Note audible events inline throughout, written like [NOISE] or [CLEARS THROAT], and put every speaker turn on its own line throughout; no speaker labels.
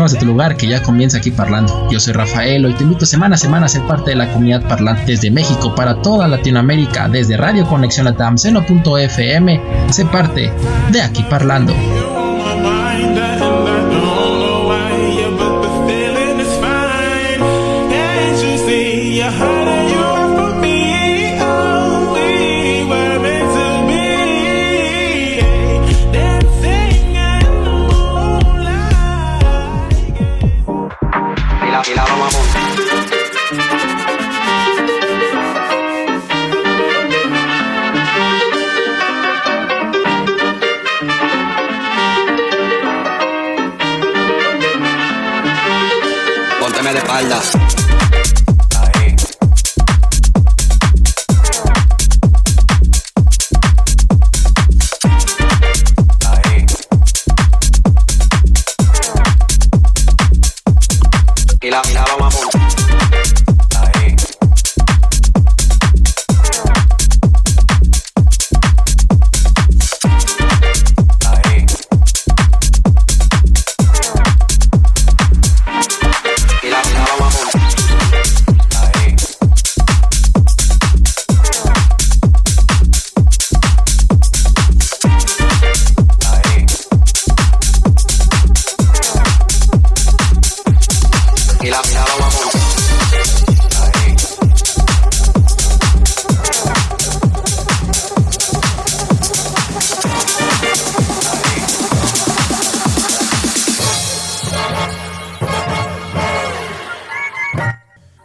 vas de tu lugar, que ya comienza aquí parlando. Yo soy Rafael y te invito semana a semana a ser parte de la comunidad parlante desde México para toda Latinoamérica, desde Radio Conexión Latam, seno.fm. Sé parte de aquí parlando.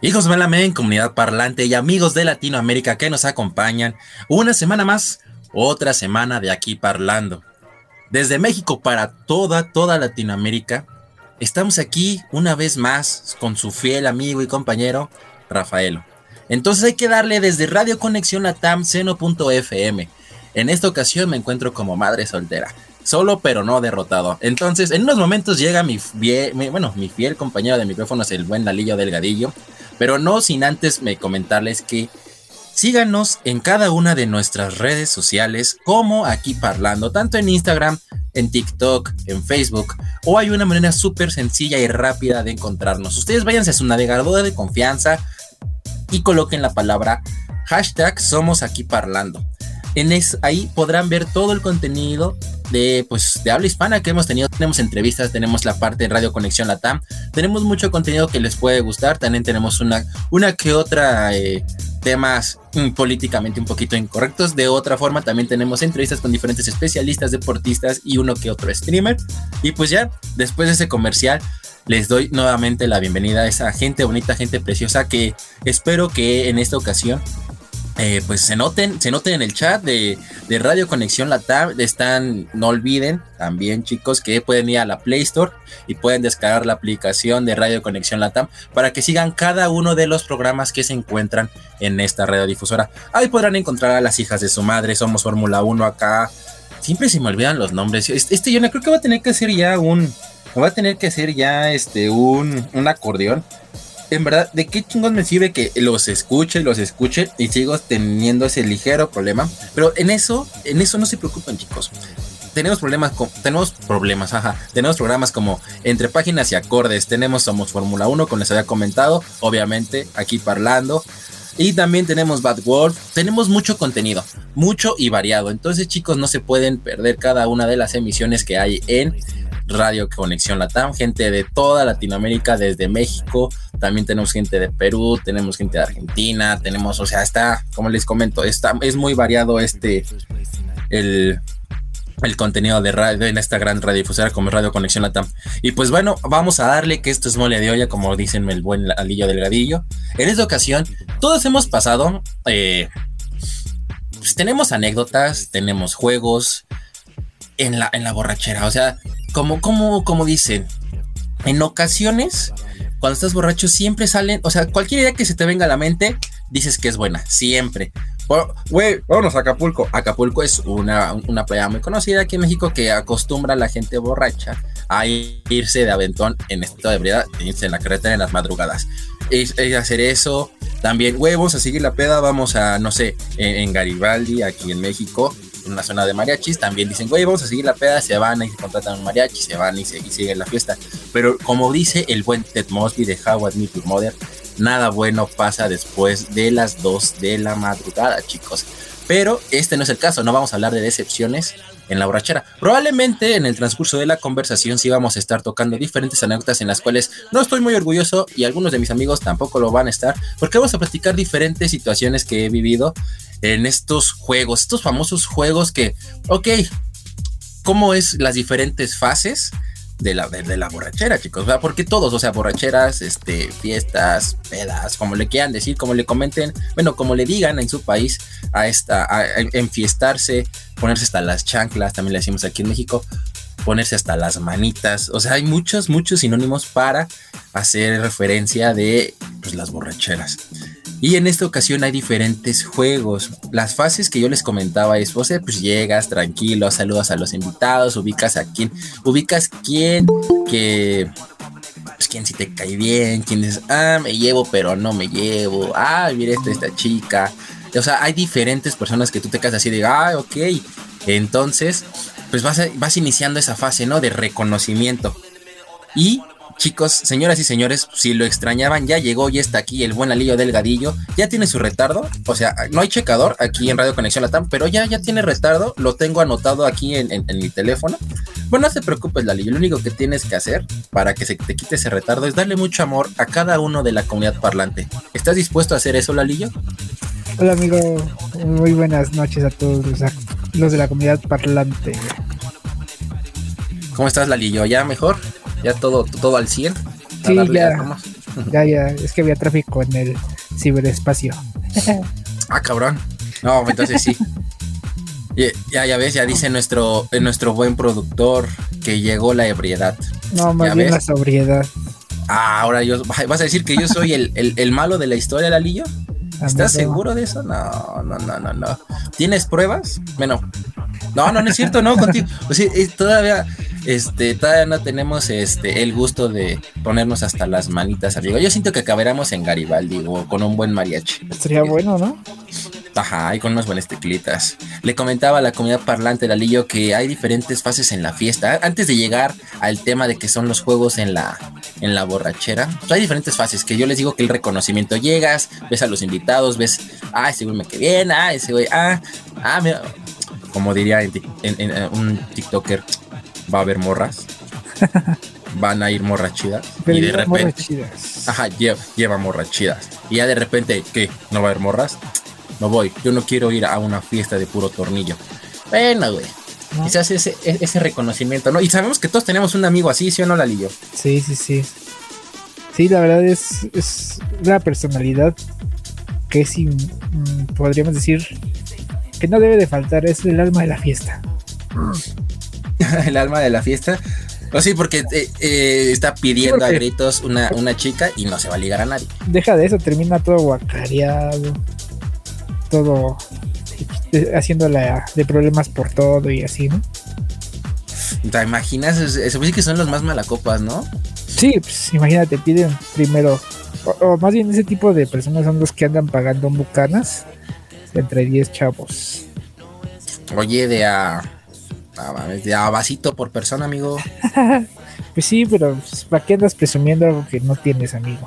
Hijos Malamen, comunidad parlante y amigos de Latinoamérica que nos acompañan, una semana más, otra semana de aquí parlando. Desde México para toda, toda Latinoamérica, estamos aquí una vez más con su fiel amigo y compañero, Rafaelo. Entonces hay que darle desde Radio Conexión Latam Seno.fm. En esta ocasión me encuentro como madre soltera solo pero no derrotado. Entonces, en unos momentos llega mi, bueno, mi fiel compañero de micrófonos, el buen Lalillo Delgadillo, pero no sin antes me comentarles que síganos en cada una de nuestras redes sociales, como aquí parlando, tanto en Instagram, en TikTok, en Facebook, o hay una manera súper sencilla y rápida de encontrarnos. Ustedes váyanse a su navegador de confianza y coloquen la palabra hashtag somos aquí parlando. En ahí podrán ver todo el contenido de, pues, de habla hispana que hemos tenido. Tenemos entrevistas, tenemos la parte de Radio Conexión Latam, tenemos mucho contenido que les puede gustar. También tenemos una, una que otra eh, temas mm, políticamente un poquito incorrectos. De otra forma, también tenemos entrevistas con diferentes especialistas, deportistas y uno que otro streamer. Y pues ya, después de ese comercial, les doy nuevamente la bienvenida a esa gente bonita, gente preciosa que espero que en esta ocasión eh, pues se noten, se noten en el chat de, Radio Conexión Latam. Están, no olviden también, chicos, que pueden ir a la Play Store y pueden descargar la aplicación de Radio Conexión Latam para que sigan cada uno de los programas que se encuentran en esta radiodifusora. Ahí podrán encontrar a las hijas de su madre, somos Fórmula 1 acá. Siempre se me olvidan los nombres. Este, este yo no creo que va a tener que ser ya un. Va a tener que ser ya este un, un acordeón en verdad, ¿de qué chingos me sirve que los escuche, los escuche y sigo teniendo ese ligero problema? Pero en eso, en eso no se preocupen, chicos. Tenemos problemas, con, tenemos problemas, ajá. Tenemos programas como Entre Páginas y Acordes. Tenemos Somos Fórmula 1, como les había comentado, obviamente, aquí parlando. Y también tenemos Bad Wolf. Tenemos mucho contenido, mucho y variado. Entonces, chicos, no se pueden perder cada una de las emisiones que hay en Radio Conexión Latam, gente de toda Latinoamérica, desde México, también tenemos gente de Perú, tenemos gente de Argentina, tenemos, o sea, está, como les comento, está, es muy variado este, el, el contenido de radio en esta gran radiodifusora como Radio Conexión Latam. Y pues bueno, vamos a darle que esto es mole de olla, como dicen el buen alillo delgadillo. En esta ocasión, todos hemos pasado, eh, pues tenemos anécdotas, tenemos juegos en la, en la borrachera, o sea, como, como, como dicen, en ocasiones, cuando estás borracho, siempre salen, o sea, cualquier idea que se te venga a la mente, dices que es buena, siempre. Güey, vámonos a Acapulco. Acapulco es una, una playa muy conocida aquí en México que acostumbra a la gente borracha a irse de aventón en estado de ebriedad, irse en la carretera en las madrugadas. Es, hacer eso. También, vamos a seguir la peda, vamos a, no sé, en Garibaldi, aquí en México una zona de mariachis, también dicen, güey, vamos a seguir la peda, se van y contratan un mariachi, se van y, se, siguen la fiesta. Pero como dice el buen Ted Mosby de How I Meet Your Mother, nada bueno pasa después de las 2 de la madrugada, chicos. Pero este no es el caso, no vamos a hablar de decepciones en la borrachera. Probablemente en el transcurso de la conversación sí vamos a estar tocando diferentes anécdotas en las cuales no estoy muy orgulloso y algunos de mis amigos tampoco lo van a estar, porque vamos a platicar diferentes situaciones que he vivido en estos juegos, estos famosos juegos que, ok, ¿cómo es las diferentes fases? De la, de, borrachera, chicos. Porque todos, o sea, borracheras, este, fiestas, pedas, como le quieran decir, como le comenten, bueno, como le digan en su país a esta, a, enfiestarse, ponerse hasta las chanclas, también le decimos aquí en México, ponerse hasta las manitas, o sea, hay muchos, muchos sinónimos para hacer referencia de pues, las borracheras. Y en esta ocasión hay diferentes juegos. Las fases que yo les comentaba es, pues, pues llegas tranquilo, saludas a los invitados, ubicas a quién, ubicas quién que, pues quién si te cae bien, quién dices, ah, me llevo pero no me llevo, ah, mira esta, chica. O sea, hay diferentes personas que tú te quedas así de, ah, ok. Entonces, pues vas, vas iniciando esa fase, ¿no? De reconocimiento. Y Chicos, señoras y señores, si lo extrañaban, ya llegó, y está aquí el buen Alillo Delgadillo. Ya tiene su retardo. O sea, no hay checador aquí en Radio Conexión Latam, pero ya, ya tiene retardo. Lo tengo anotado aquí en, mi teléfono. Bueno, no te preocupes, Lalillo. Lo único que tienes que hacer para que se te quite ese retardo es darle mucho amor a cada uno de la comunidad parlante. ¿Estás dispuesto a hacer eso, Lalillo?
Hola, amigo. Muy buenas noches a todos los, de la comunidad parlante.
¿Cómo estás, Lalillo? ¿Ya mejor? Ya todo, todo al 100.
Sí, ya, [LAUGHS] ya, ya, es que había tráfico en el ciberespacio. [LAUGHS]
ah, cabrón. No, entonces sí. Ya, ya ves, ya dice nuestro, nuestro buen productor que llegó la ebriedad.
No, más bien la sobriedad.
Ah, ahora yo, vas a decir que yo soy el, el, malo de la historia, Lalillo. ¿Estás seguro de eso? No, no, no, no, no. ¿Tienes pruebas? Bueno, no, no, no es cierto, no, contigo. Pues sí, todavía este, todavía no tenemos este, el gusto de ponernos hasta las manitas arriba. Yo siento que acabaremos en Garibaldi o con un buen mariachi.
Sería bueno, ¿no?
Ajá, y con unas buenas teclitas. Le comentaba a la comunidad parlante de Alillo que hay diferentes fases en la fiesta. Antes de llegar al tema de que son los juegos en la, en la borrachera, pues hay diferentes fases que yo les digo que el reconocimiento llegas, ves a los invitados, ves, ah, ese güey me queda bien, ah, ese güey, ah, ah, mira, como diría en, un TikToker, va a haber morras. [LAUGHS] Van a ir morrachidas. y de repente. Ajá, lleva, lleva morrachidas. Y ya de repente, ¿qué? ¿No va a haber morras? No voy. Yo no quiero ir a una fiesta de puro tornillo. Bueno, güey. Quizás ese, ese reconocimiento, ¿no? Y sabemos que todos tenemos un amigo así, ¿sí o no, Lalillo?
Sí, sí, sí. Sí, la verdad es, es una personalidad que es, mm, podríamos decir, que no debe de faltar, es el alma de la fiesta. [CLEARS THROAT] [LAUGHS]
el alma de la fiesta. O sí, porque eh, eh, está pidiendo a gritos una, una, chica y no se va a ligar a nadie.
Deja de eso, termina todo guacareado, todo eh, haciéndola de problemas por todo y así, ¿no?
¿Te imaginas? Eso sí que son los más malacopas, ¿no?
Sí, pues imagínate, piden primero, o, más bien ese tipo de personas son los que andan pagando bucanas entre 10 chavos.
Oye, de a de a vasito por persona, amigo. [LAUGHS]
pues sí, pero pues, ¿para qué andas presumiendo algo que no tienes, amigo?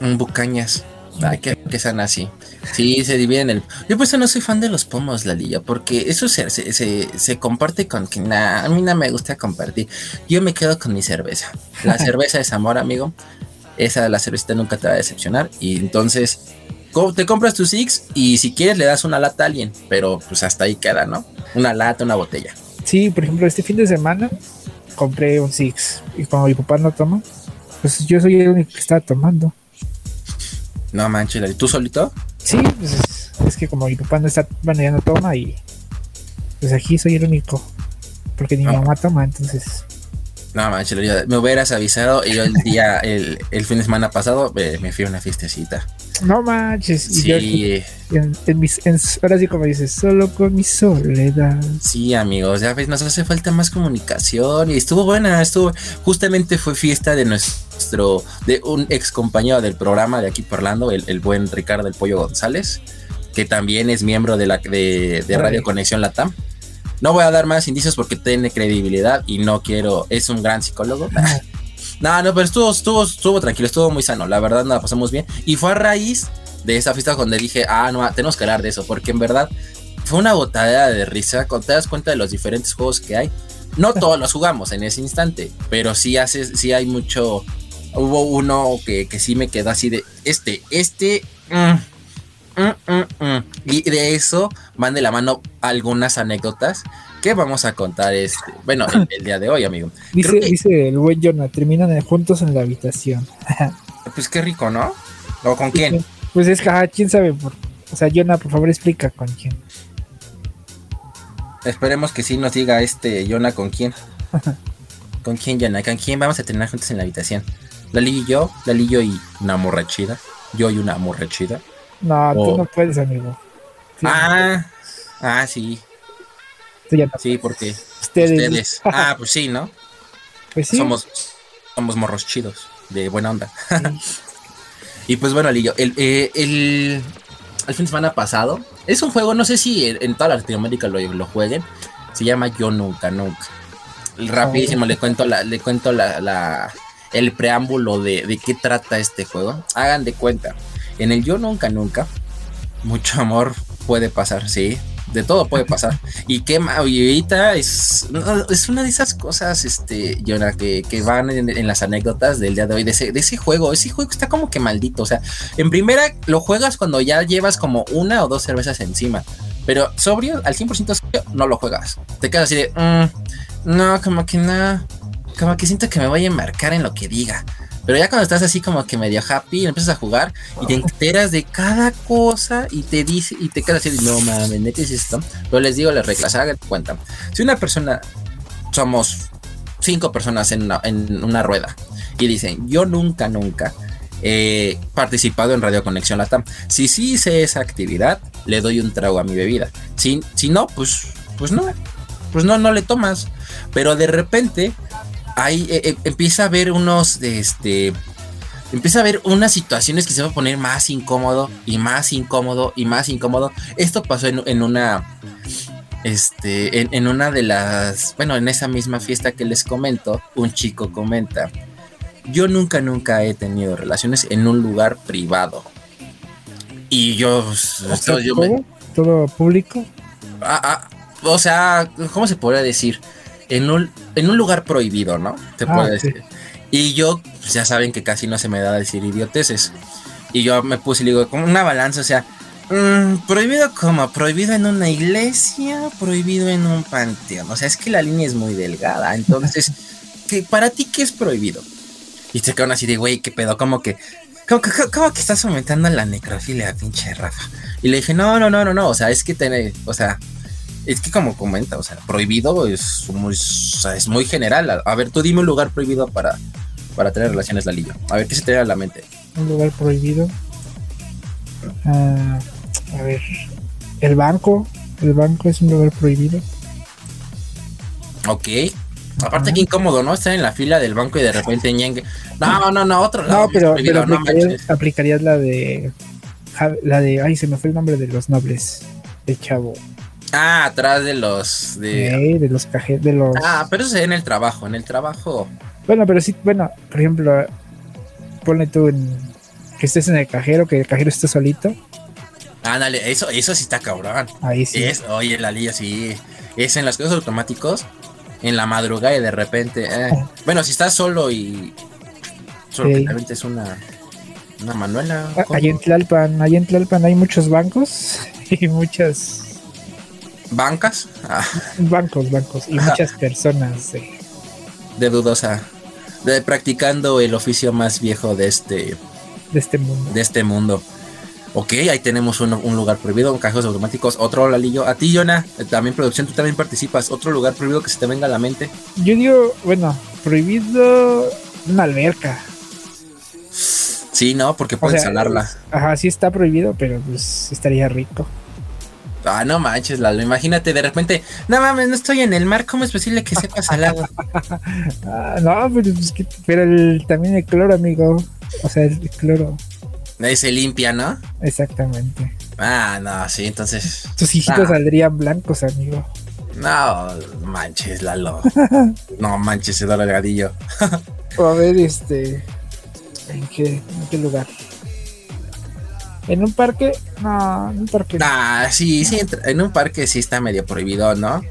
Un bucañas. Ay, que, que sean así. Sí, se dividen el. Yo pues no soy fan de los pomos, Lalilla, porque eso se, se, se, comparte con que a mí no me gusta compartir. Yo me quedo con mi cerveza. La [LAUGHS] cerveza es amor, amigo. Esa la cerveza nunca te va a decepcionar. Y entonces te compras tu Six y si quieres le das una lata a alguien, pero pues hasta ahí queda, ¿no? Una lata, una botella.
Sí, por ejemplo, este fin de semana compré un Six y como mi papá no toma, pues yo soy el único que está tomando.
No manches, ¿y tú solito?
Sí, pues es, que como mi papá no está, bueno, ya no toma y pues aquí soy el único, porque mi ah. mamá toma, entonces
no manches, me hubieras avisado y yo el día, el, fin de semana pasado me fui a una fiestecita.
No manches. Sí. en, mis, ahora sí como dices, solo con mi soledad.
Sí, amigos, ya ves, nos hace falta más comunicación y estuvo buena, estuvo, justamente fue fiesta de nuestro, de un ex compañero del programa de aquí parlando, el, el buen Ricardo del Pollo González, que también es miembro de la de, de Radio Conexión Latam. No voy a dar más indicios porque tiene credibilidad y no quiero. Es un gran psicólogo. No, no, pero estuvo, estuvo, estuvo tranquilo, estuvo muy sano. La verdad, la pasamos bien. Y fue a raíz de esa fiesta donde dije, ah, no, tenemos que hablar de eso, porque en verdad fue una botadera de risa. Cuando te das cuenta de los diferentes juegos que hay, no todos los jugamos en ese instante, pero sí, hace, sí hay mucho. Hubo uno que, que sí me quedó así de este, este. Mm, mm, mm, y de eso van de la mano algunas anécdotas que vamos a contar este, bueno, el, día de hoy, amigo.
Dice, dice el buen Jonah, terminan juntos en la habitación. [LAUGHS]
pues qué rico, ¿no? ¿O con quién?
Pues es que, quién sabe. Por, o sea, Jonah, por favor, explica con quién.
Esperemos que sí nos diga este Jonah con quién. [LAUGHS] ¿Con quién, Jonah? ¿Con quién vamos a terminar juntos en la habitación? Lali y yo, Lali y yo y una morrachida. Yo y una morrachida.
No, tú no puedes, amigo.
ah, ah, sí. Sí, porque ustedes. [LAUGHS] ah, pues sí, ¿no?
Pues sí.
Somos, somos morros chidos, de buena onda. [LAUGHS] y pues bueno, Lillo, el, eh, el, el, fin de semana pasado, es un juego, no sé si en, toda Latinoamérica lo, lo, jueguen, se llama Yo Nunca Nunca. Rapidísimo, le cuento la, le cuento la, la el preámbulo de, de qué trata este juego. Hagan de cuenta en el yo nunca, nunca, mucho amor puede pasar, sí. De todo puede pasar. Y que ahorita es, es una de esas cosas, este, Jonah, que, que van en, las anécdotas del día de hoy, de ese, de ese juego. Ese juego está como que maldito. O sea, en primera lo juegas cuando ya llevas como una o dos cervezas encima. Pero sobrio, al 100% sobrio, no lo juegas. Te quedas así de, mm, no, como que no, como que siento que me voy a embarcar en lo que diga. Pero ya cuando estás así como que medio happy, empiezas a jugar y te enteras de cada cosa y te dice y te quedas así, no mames, neta es esto. Pero les digo las reglas, hagan cuenta. Si una persona, somos cinco personas en una, en una rueda y dicen, yo nunca, nunca he participado en Radio Conexión Latam. Si sí hice esa actividad, le doy un trago a mi bebida. Si, si no, pues, pues no. Pues no, no le tomas. Pero de repente ahí eh, eh, empieza a haber unos, este, empieza a haber unas situaciones que se va a poner más incómodo y más incómodo y más incómodo. Esto pasó en, una, este, en, en, una de las, bueno, en esa misma fiesta que les comento, un chico comenta, yo nunca, nunca he tenido relaciones en un lugar privado. Y yo,
¿Todo público?
Ah, ah, o sea, ¿cómo se podría decir? En un, en un lugar prohibido, ¿no? Te ah, puedo decir. Y yo, pues, ya saben que casi no se me da decir idioteces. Y yo me puse y digo, como una balanza, o sea, mm, prohibido como, prohibido en una iglesia, prohibido en un panteón. O sea, es que la línea es muy delgada. Entonces, [LAUGHS] ¿qué, ¿para ti qué es prohibido? Y se quedan así de, güey, ¿qué pedo? Como que, como que, como que estás aumentando la necrofilia, pinche Rafa. Y le dije, no, no, no, no, no, o sea, es que tener, o sea, es que como comenta, o sea, prohibido es muy, es muy general. A, ver, tú dime un lugar prohibido para, para tener relaciones, Lalillo. A ver, ¿qué se te da a la mente?
Un lugar prohibido. Ah, a ver, el banco. El banco es un lugar prohibido.
Ok. Aparte que incómodo, ¿no? Estar en la fila del banco y de repente ñengue. No, no, no, otro
lado. No, pero, pero aplicarías, la de la de ay se me fue el nombre de los nobles de chavo
Ah, atrás de los.
De, de los cajeros. De los...
Ah, pero eso es en el trabajo. En el trabajo.
Bueno, pero sí, bueno, por ejemplo, ponle tú en, que estés en el cajero, que el cajero esté solito.
Ándale, eso, eso sí está cabrón.
Ahí sí.
oye, la lía sí. Es en los casos automáticos, en la madrugada y de repente. Eh. Bueno, si estás solo y. Solo que es una. Una Manuela.
Ah, ahí en Tlalpan, ahí en Tlalpan hay muchos bancos [LAUGHS] y muchas
bancas. Ah.
Bancos, bancos. Y muchas [LAUGHS] personas
de dudosa. De practicando el oficio más viejo de este.
De este mundo.
De este mundo. Ok, ahí tenemos un, lugar prohibido, cajeros automáticos, otro lalillo. A ti, Yona, eh, también producción, tú también participas. Otro lugar prohibido que se te venga a la mente.
Yo digo, bueno, prohibido una alberca.
Sí, no, porque pueden salarla.
Ajá, sí está prohibido, pero pues estaría rico.
Ah, no manches, Lalo. Imagínate de repente, no mames, no estoy en el mar. ¿Cómo es posible que sepa salado? [LAUGHS]
ah, no, pero, pues, pero el, también el cloro, amigo. O sea, el cloro.
Se limpia, ¿no?
Exactamente.
Ah, no, sí, entonces.
Tus hijitos ah. saldrían blancos, amigo.
No, manches, Lalo. [LAUGHS] no manches, Eduardo Delgadillo. [LAUGHS]
a ver, este. ¿En qué, ¿En qué lugar? ¿En un parque? No, en un parque.
Ah, sí, sí, en un parque sí está medio prohibido, ¿no?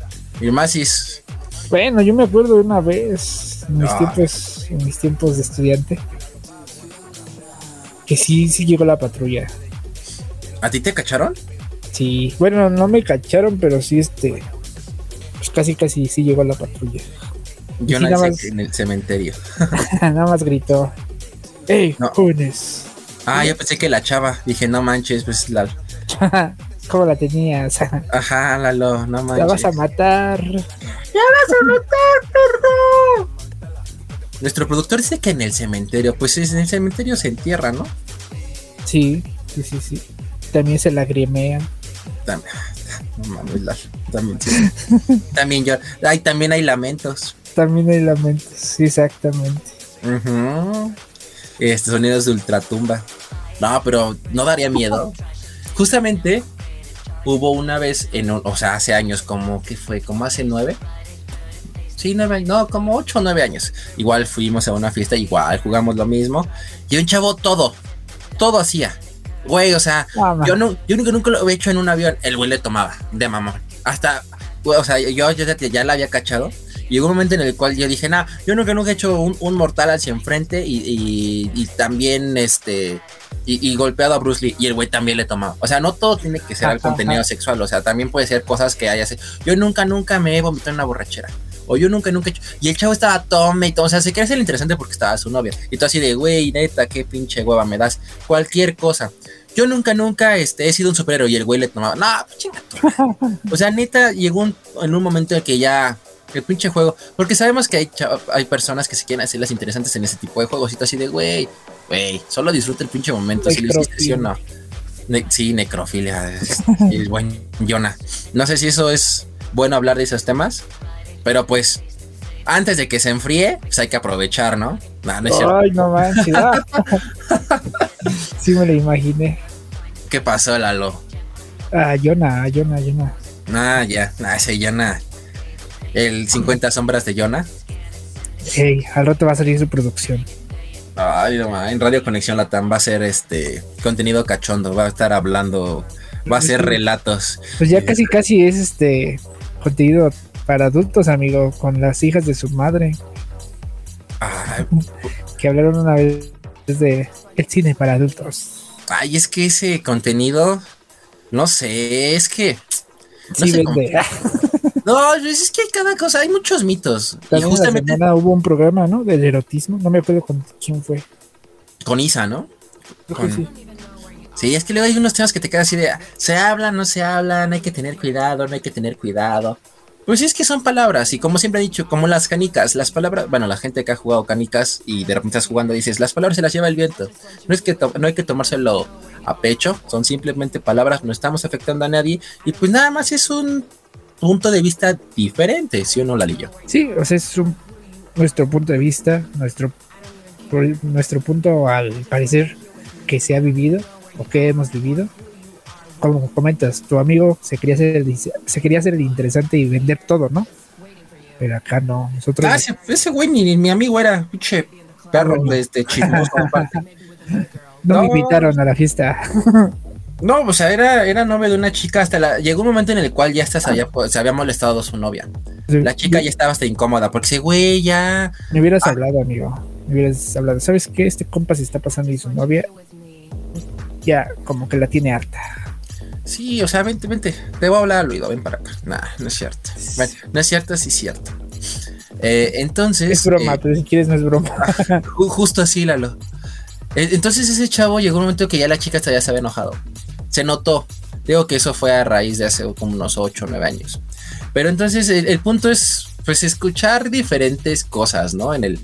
Y más si es.
Bueno, yo me acuerdo de una vez, en mis, ah. tiempos, en mis tiempos de estudiante, que sí, sí llegó la patrulla.
¿A ti te cacharon?
Sí, bueno, no me cacharon, pero sí, este, pues casi, casi sí llegó la patrulla.
Yo no en el cementerio. [LAUGHS]
nada más gritó, ¡Ey, jóvenes!
Ah, yo pensé que la chava. Dije, no manches, pues la. [LAUGHS]
¿Cómo la tenías? [LAUGHS]
Ajá, Lalo, no manches.
La vas a matar.
¡La vas a matar, perro! Nuestro productor dice que en el cementerio, pues en el cementerio se entierra, ¿no?
Sí, sí, sí, sí. También se lagrimean.
También, [LAUGHS] no mames, también, también yo, hay, también hay lamentos.
También hay lamentos, sí, exactamente.
Uh Este sonidos de ultratumba. No, pero no daría miedo. Justamente hubo una vez, en, o sea, hace años, como que fue, como hace nueve. Sí, nueve, no, como ocho o nueve años. Igual fuimos a una fiesta, igual jugamos lo mismo. Y un chavo todo, todo hacía. Güey, o sea, yo, no, yo nunca, nunca lo he hecho en un avión. El güey le tomaba, de mamón. Hasta, o sea, yo, yo ya, ya la había cachado. Llegó un momento en el cual yo dije, nah, yo nunca, nunca he hecho un, mortal hacia enfrente y, y también, este, y, golpeado a Bruce Lee y el güey también le tomaba. O sea, no todo tiene que ser el contenido sexual, o sea, también puede ser cosas que haya. Yo nunca, nunca me he vomitado en una borrachera. O yo nunca, nunca he hecho. Y el chavo estaba tome y todo. O sea, se quiere hacer interesante porque estaba su novia. Y tú así de, güey, neta, qué pinche hueva me das. Cualquier cosa. Yo nunca, nunca este, he sido un superhéroe y el güey le tomaba. No, chinga. [LAUGHS] o sea, neta, llegó en un momento en que ya el pinche juego. Porque sabemos que hay, hay personas que se quieren hacer las interesantes en ese tipo de juegos. Y así de, güey, güey, solo disfruta el pinche momento. Si lo hiciste, sí o no. sí, necrofilia. [LAUGHS] el buen Jonah. No sé si eso es bueno hablar de esos temas. Pero pues, antes de que se enfríe, pues hay que aprovechar, ¿no?
no Ay, no manches. [LAUGHS] sí me lo imaginé.
¿Qué pasó, Lalo?
Ah, Jonah, Jonah, Jonah.
Ah, ya, ah, ese Jonah el 50 sombras de Jonah.
Hey, al rato va a salir su producción.
Ay, no, en Radio Conexión Latam va a ser este contenido cachondo, va a estar hablando, va a ser relatos.
Pues ya casi casi es este contenido para adultos, amigo, con las hijas de su madre. [LAUGHS] que hablaron una vez de el cine para adultos.
Ay, es que ese contenido, no sé, es que
no sí, [LAUGHS]
No, es que hay cada cosa, hay muchos mitos.
y justamente hubo un programa, ¿no? Del erotismo, no me acuerdo con quién fue.
Con Isa, ¿no? sí. Sí, es que luego hay unos temas que te quedan así de, se hablan, no se hablan, hay que tener cuidado, no hay que tener cuidado. Pues es que son palabras, y como siempre he dicho, como las canicas, las palabras, bueno, la gente que ha jugado canicas y de repente estás jugando dices, las palabras se las lleva el viento. No es que no hay que tomárselo a pecho, son simplemente palabras, no estamos afectando a nadie, y pues nada más es un punto de vista diferente, ¿sí o no, Lalillo?
Sí, o sea, es un, nuestro punto de vista, nuestro, nuestro punto al parecer que se ha vivido o que hemos vivido. Como comentas, tu amigo se quería hacer el, se quería hacer el interesante y vender todo, ¿no? Pero acá no, nosotros.
Ah, ese, güey ni, mi amigo era, pinche perro de este chismoso.
no, [LAUGHS] no me invitaron a la fiesta. [LAUGHS]
No, o sea, era, era novia de una chica hasta la. Llegó un momento en el cual ya hasta se había, se había molestado su novia. la chica ya estaba hasta incómoda porque dice, güey, ya.
Me hubieras ah. hablado, amigo. Me hubieras hablado. ¿Sabes qué? Este compa se está pasando y su novia ya como que la tiene harta.
Sí, o sea, vente, vente. Te voy a hablar al oído, ven para acá. Nah, no es cierto. no es cierto, sí es cierto. Eh, entonces.
Es broma,
eh,
pero si quieres no es broma. [LAUGHS]
justo así, Lalo. Eh, entonces ese chavo llegó un momento que ya la chica ya se había enojado se notó. Digo que eso fue a raíz de hace como unos 8 o 9 años. Pero entonces el, punto es, pues, escuchar diferentes cosas, ¿no? En el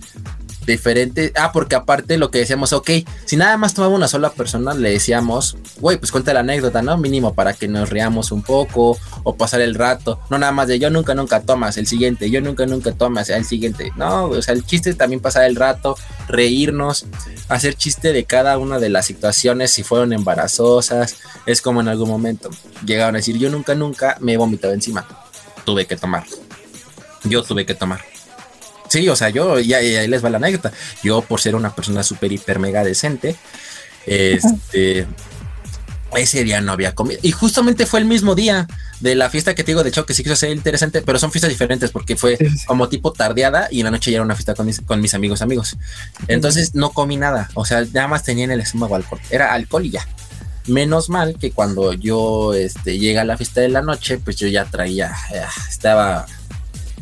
diferente. Ah, porque aparte lo que decíamos, ok, si nada más tomaba una sola persona, le decíamos, güey, pues cuenta la anécdota, ¿no? Mínimo para que nos riamos un poco o pasar el rato. No nada más de yo nunca, nunca tomas el siguiente, yo nunca, nunca tomas el siguiente. No, o sea, el chiste también pasar el rato, reírnos, hacer chiste de cada una de las situaciones, si fueron embarazosas. Es como en algún momento llegaron a decir, yo nunca, nunca me he vomitado encima. tuve que tomar. Yo tuve que tomar. Sí, o sea, yo, ya, ahí les va la anécdota. Yo, por ser una persona súper, hiper, mega decente, este, ese día no había comido. Y justamente fue el mismo día de la fiesta que te digo, de hecho, que sí quiso ser interesante, pero son fiestas diferentes porque fue como tipo tardeada y en la noche ya era una fiesta con mis, con mis amigos, amigos. Entonces no comí nada, o sea, nada más tenía en el estómago alcohol. Era alcohol y ya. Menos mal que cuando yo este, llega a la fiesta de la noche, pues yo ya traía, eh, estaba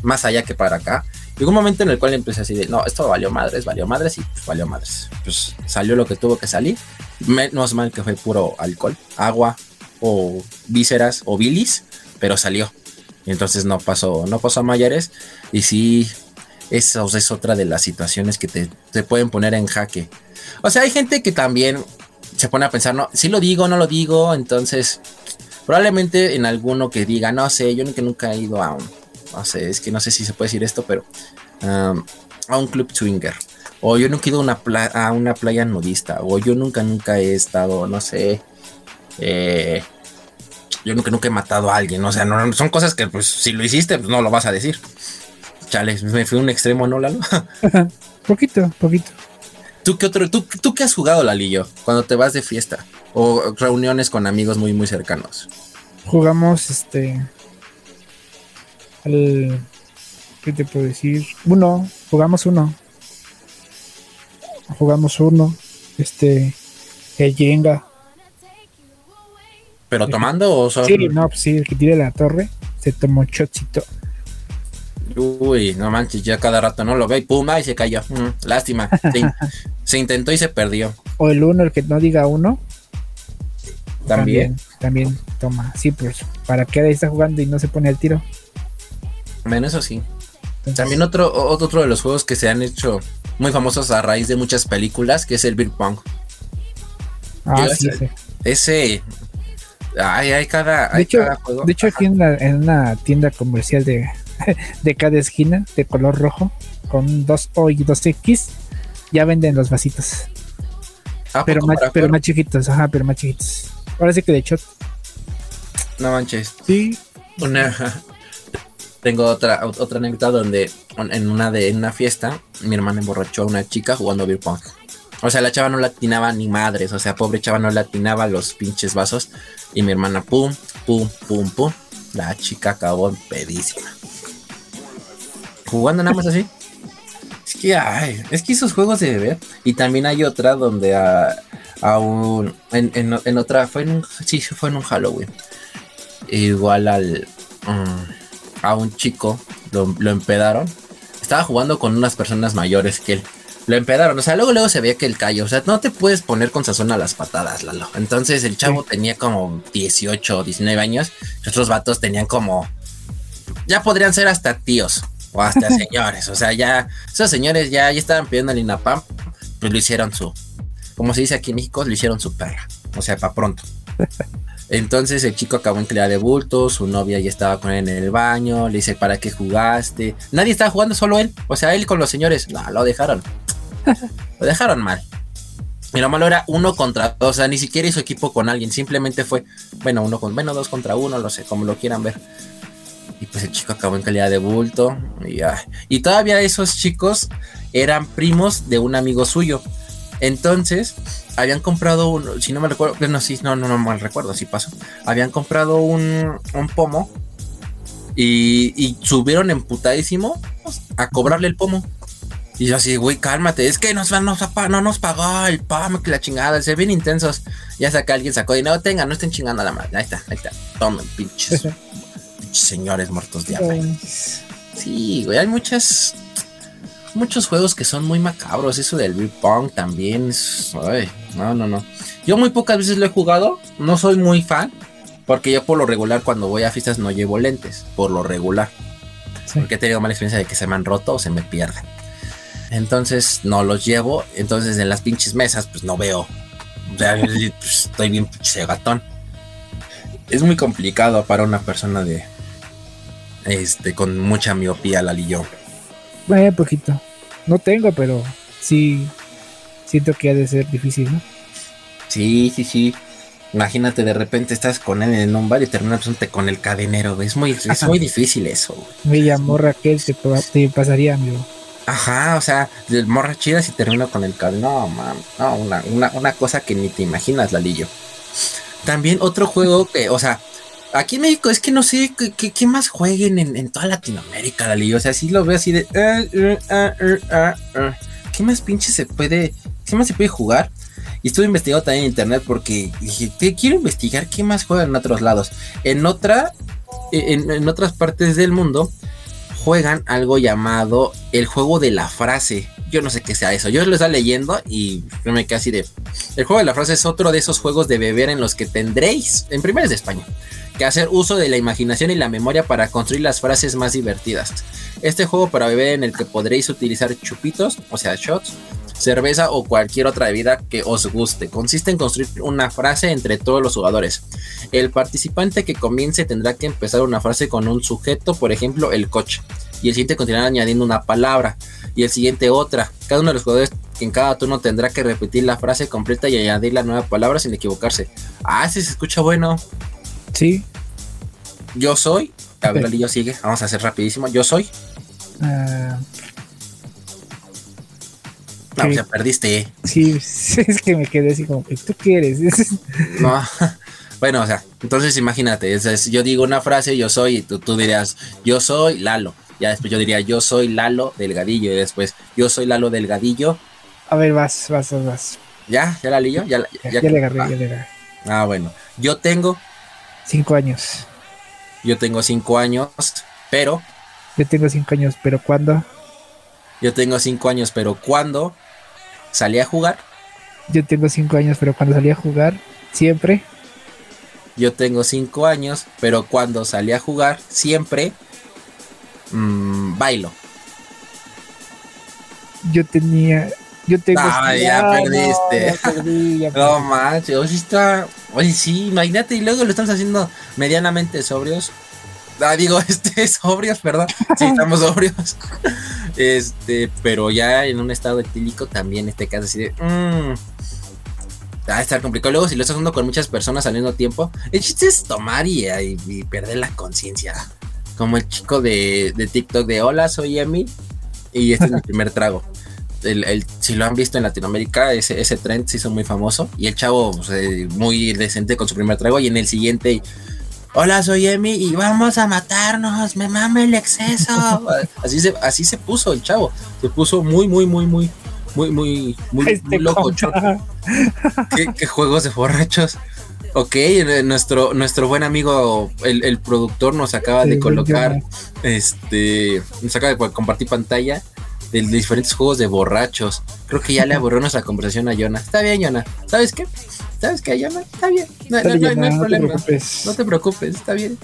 más allá que para acá. Llegó un momento en el cual empecé así de, no, esto valió madres, valió madres y pues valió madres. Pues salió lo que tuvo que salir. Menos mal que fue puro alcohol, agua o vísceras o bilis, pero salió. Entonces no pasó, no pasó a mayores. Y sí, esa es otra de las situaciones que te, te pueden poner en jaque. O sea, hay gente que también se pone a pensar, no, si lo digo, no lo digo, entonces probablemente en alguno que diga, no sé, yo nunca, nunca he ido a un, no sé, es que no sé si se puede decir esto, pero um, a un club swinger, o yo nunca he ido a una, a una playa nudista, o yo nunca, nunca he estado, no sé, eh, yo nunca, nunca he matado a alguien, o sea, no, son cosas que pues si lo hiciste, pues no lo vas a decir. Chale, me fui a un extremo, ¿no, Lalo? [LAUGHS]
poquito, poquito.
¿Tú qué otro, tú, tú qué has jugado, Lalillo, cuando te vas de fiesta o reuniones con amigos muy, muy cercanos?
Jugamos este. Al, ¿Qué te puedo decir? Uno, jugamos uno. Jugamos uno. Este. El Jenga.
¿Pero tomando o solo?
Sí, no, pues sí, el que tire la torre se tomó chocito.
Uy, no manches, ya cada rato no lo ve y pum, y se cayó. Mm, lástima. [LAUGHS] se intentó y se perdió.
O el uno, el que no diga uno.
También.
También, toma. Sí, pues, ¿para qué ahí está jugando y no se pone al tiro?
Bueno, eso sí. También otro, otro de los juegos que se han hecho muy famosos a raíz de muchas películas, que es el Beer Pong.
Ah, sí,
ese, ese hay, hay cada,
de hecho, De hecho, aquí en, en, una tienda comercial de, [LAUGHS] de cada esquina, de color rojo, con dos O y dos X, ya venden los vasitos. Ah, pero, más, pero más chiquitos, ajá, pero más chiquitos. Ahora sí que de hecho.
No manches.
Sí.
Una, tengo otra, otra anécdota donde en una de en una fiesta mi hermana emborrachó a una chica jugando beer pong. O sea, la chava no latinaba ni madres, o sea, pobre chava no latinaba los pinches vasos y mi hermana pum, pum, pum, pum. La chica acabó pedísima. Jugando nada más así. Es que, ay, es que esos juegos de beber. Y también hay otra donde a, a un. En, en, otra. Fue en un. Sí, fue en un Halloween. Igual al. Mm, a un chico. Lo, lo empedaron. Estaba jugando con unas personas mayores que él lo empedaron. O sea, luego, luego se veía que el callo. O sea, no te puedes poner con sazón a las patadas, Lalo. Entonces el chavo tenía como 18 o 19 años. Los otros vatos tenían como. Ya podrían ser hasta tíos o hasta [LAUGHS] señores. O sea, ya. Esos señores ya, ya estaban pidiendo el INAPAM. Pues lo hicieron su. Como se dice aquí en México, lo hicieron su perra. O sea, para pronto. [LAUGHS] Entonces el chico acabó en cría de bultos, su novia ya estaba con él en el baño, le dice, ¿para qué jugaste? Nadie estaba jugando, solo él. O sea, él con los señores. No, lo dejaron. [LAUGHS] lo dejaron mal. Y lo malo era uno contra dos, o sea, ni siquiera hizo equipo con alguien, simplemente fue, bueno, uno con, bueno, dos contra uno, no sé, como lo quieran ver. Y pues el chico acabó en calidad de bulto. Y, y todavía esos chicos eran primos de un amigo suyo. Entonces, habían comprado un, si no me recuerdo, no, sí, no, no, no mal recuerdo, si pasó. Habían comprado un, un pomo y, y subieron emputadísimo a cobrarle el pomo. Y yo así, güey, cálmate, es que nos, nos, no nos pagó el PAM, que la chingada, se ven intensos. Ya saca alguien, sacó dinero, tenga, no estén chingando a la madre. Ahí está, ahí está. Tomen, pinches, [LAUGHS] pinches señores muertos de hambre. Sí, güey, hay muchas, muchos juegos que son muy macabros. Eso del beer pong también ay, no, no, no. Yo muy pocas veces lo he jugado, no soy muy fan, porque yo por lo regular cuando voy a fiestas no llevo lentes, por lo regular. Porque he tenido mala experiencia de que se me han roto o se me pierden. Entonces no los llevo. Entonces en las pinches mesas, pues no veo. O sea, pues, estoy bien pinche gatón. Es muy complicado para una persona de. Este, con mucha miopía, la yo.
Vaya poquito. No tengo, pero sí. Siento que ha de ser difícil, ¿no?
Sí, sí, sí. Imagínate, de repente estás con él en un bar y terminas con el cadenero, Es muy, es muy difícil eso.
Me llamó Raquel, te, te pasaría, amigo.
Ajá, o sea, morra chida si termino con el cadenero. No, man, no, una, una, cosa que ni te imaginas, Lalillo. También otro juego que, o sea, aquí en México es que no sé qué, más jueguen en, toda Latinoamérica, Lalillo. O sea, sí lo veo así de. Eh, eh, eh, ¿Qué más pinche se puede. ¿Qué más se puede jugar? Y estuve investigando también en internet porque dije, quiero investigar qué más juegan en otros lados. En otra, en, otras partes del mundo juegan algo llamado el juego de la frase. Yo no sé qué sea eso. Yo lo estaba leyendo y me quedé así de. El juego de la frase es otro de esos juegos de beber en los que tendréis, en primer es de España, que hacer uso de la imaginación y la memoria para construir las frases más divertidas. Este juego para beber en el que podréis utilizar chupitos, o sea, shots, cerveza o cualquier otra bebida que os guste. Consiste en construir una frase entre todos los jugadores. El participante que comience tendrá que empezar una frase con un sujeto, por ejemplo, el coche. Y el siguiente continuará añadiendo una palabra. Y el siguiente otra. Cada uno de los jugadores en cada turno tendrá que repetir la frase completa y añadir la nueva palabra sin equivocarse. Ah, si se escucha bueno.
Sí.
Yo soy. A ver, yo sigue. Vamos a hacer rapidísimo. Yo soy. Uh, no, ya perdiste.
Sí, [LAUGHS] es que me quedé así como, ¿tú qué eres? [LAUGHS]
no. [LAUGHS] Bueno, o sea, entonces imagínate, yo digo una frase, yo soy, y tú, tú dirías, yo soy Lalo. Ya después yo diría, yo soy Lalo Delgadillo. Y después, yo soy Lalo Delgadillo.
A ver, vas, vas, vas.
¿Ya? ¿Ya la lío?
Ya, ya, le agarré, ya le agarré.
Ah, bueno. Yo tengo...
Cinco años.
Yo tengo cinco años, pero...
Yo tengo cinco años, pero ¿cuándo?
Yo tengo cinco años, pero ¿cuándo salí a jugar?
Yo tengo cinco años, pero cuando salí a jugar, siempre.
Yo tengo cinco años, pero cuando salí a jugar, siempre mmm, bailo.
Yo tenía. Yo tengo.
Ah, ya perdiste. [LAUGHS] No, manches, hoy está. Oye, sí, imagínate, y luego lo estamos haciendo medianamente sobrios. Ah, digo, [LAUGHS] este, sobrios, perdón. Sí, estamos [LAUGHS] sobrios. Este, pero ya en un estado etílico también este caso así de. Mmm, va a estar complicado. Luego, si lo estás haciendo con muchas personas al mismo tiempo, el chiste es tomar y, perder la conciencia. Como el chico de, TikTok de Hola, soy Emi. Y este es mi [LAUGHS] primer trago. El, si lo han visto en Latinoamérica, ese, ese trend se hizo muy famoso. Y el chavo pues, eh, muy decente con su primer trago. Y en el siguiente, hola, soy Emi y vamos a matarnos, me mame el exceso. [LAUGHS] así, se, así se puso el chavo, se puso muy, muy, muy, muy, muy, muy, muy, este loco. ¿Qué, juegos de borrachos. Ok, eh, nuestro, nuestro buen amigo, el, productor, nos acaba de colocar, este, nos acaba de compartir pantalla de diferentes juegos de borrachos. Creo que ya le [LAUGHS] aburrió nuestra conversación a Yona. Está bien, Yona. ¿Sabes qué? ¿Sabes qué, Yona? Está bien. No, hay problema. no te preocupes, está bien.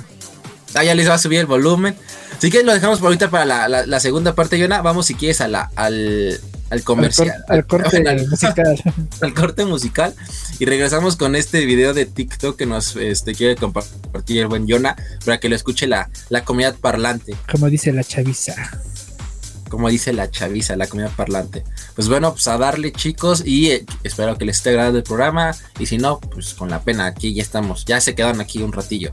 Ah, ya les va a subir el volumen. Así que lo dejamos por ahorita para la, segunda parte, Yona. Vamos si quieres a la, al, al comercial.
Al, corte musical. [LAUGHS]
al corte musical. Y regresamos con este video de TikTok que nos este, quiere compartir el buen Yona para que lo escuche la, la comunidad parlante.
Como dice la chaviza
como dice la chaviza, la comida parlante. Pues bueno, pues a darle chicos y eh, espero que les esté agradando el programa y si no, pues con la pena, aquí ya estamos, ya se quedan aquí un ratillo.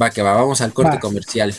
Va que va, vamos al corte comercial.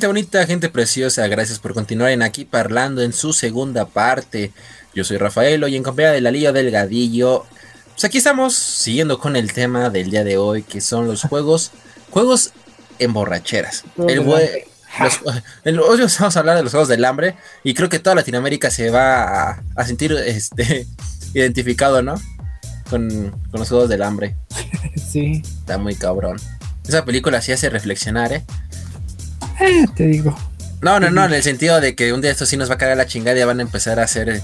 Gente bonita, gente preciosa, gracias por continuar en aquí parlando en su segunda parte. Yo soy Rafaelo y en compañía de la Liga Delgadillo. Pues aquí estamos siguiendo con el tema del día de hoy, que son los juegos, juegos en borracheras. El bue- los- el- hoy vamos a hablar de los juegos del hambre y creo que toda Latinoamérica se va a, a sentir este [LAUGHS] identificado, ¿no? Con, con los juegos del hambre. [LAUGHS]
Sí,
Está muy cabrón. Esa película sí hace reflexionar, ¿eh?
Eh, [LAUGHS] te digo.
No, no, no, en el sentido de que un día esto sí nos va a caer la chingada y ya van a empezar a hacer eh,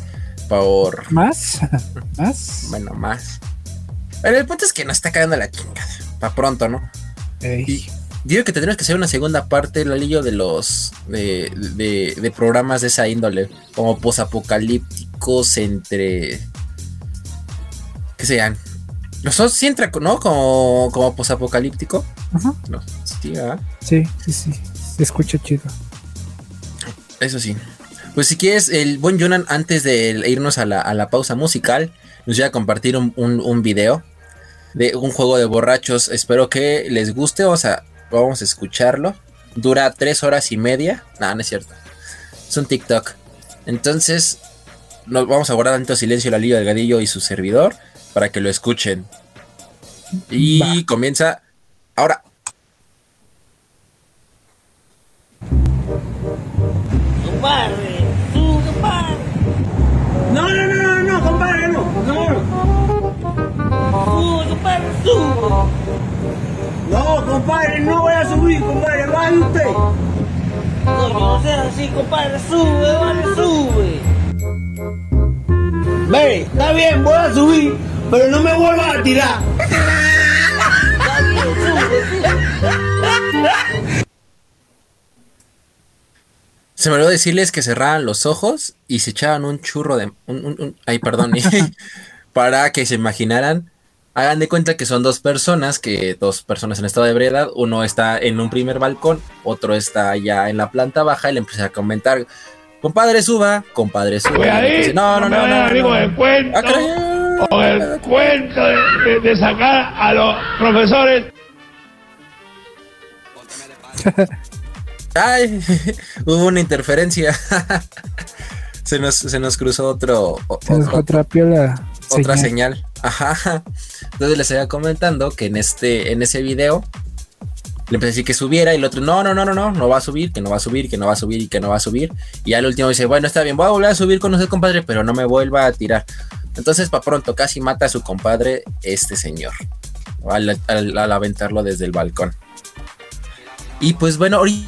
por,
¿Más? [LAUGHS] ¿Más?
bueno, más. Pero el punto es que nos está cagando la chingada. Para pronto, ¿no?
Ey,
Y digo que tendremos que hacer una segunda parte, Lalillo, de los de, de, de programas de esa índole, como posapocalípticos entre. ¿Qué sean? Los dos sí entra, ¿no? Como, como posapocalíptico.
Ajá,
No, sí, ¿verdad?
sí, sí, sí. Se escucha chido.
Eso sí. Pues si quieres, el buen Jonan, antes de irnos a la, a la pausa musical, nos voy a compartir un, un, un video de un juego de borrachos. Espero que les guste. Vamos a, vamos a escucharlo. Dura tres horas y media. No, no es cierto. Es un TikTok. Entonces, nos vamos a guardar tanto silencio la Liga del Gadillo y su servidor para que lo escuchen. Y
Va.
comienza ahora.
Compadre, tú, compadre.
No, no, no, no, no, compadre, no. No,
Sube, compadre, sube.
no, compadre, no voy a subir, compadre, vaya usted.
Coño, no seas así, compadre, sube, vale, sube.
Ve, está bien, voy a subir, pero no me vuelvas a tirar.
Se me olvidó decirles que cerraran los ojos y se echaban un churro de. Un, un- un- ay, perdón. [LAUGHS] para que se imaginaran. Hagan de cuenta que son dos personas, que dos personas en estado de ebriedad. Uno está en un primer balcón, otro está allá en la planta baja y le empieza a comentar. Compadre, suba, compadre, suba.
Pues
no, no, no, no. no,
con el cuento,
Ah,
con el cuento de, de- de sacar a los profesores [LAUGHS]
Ay, [LAUGHS] hubo una interferencia. [LAUGHS] se, nos, se nos cruzó otro, o-
Se nos atrapió la
otra
señal.
señal. Ajá. Entonces les iba comentando que en este, en ese video le empecé a decir que subiera y el otro, no, no, no, no, no, no va a subir, que no va a subir, que no va a subir y que no va a subir. Y al último dice, bueno, está bien, voy a volver a subir con usted, compadre, pero no me vuelva a tirar. Entonces, para pronto, casi mata a su compadre este señor. Al, al- al aventarlo desde el balcón. Y pues bueno, ahorita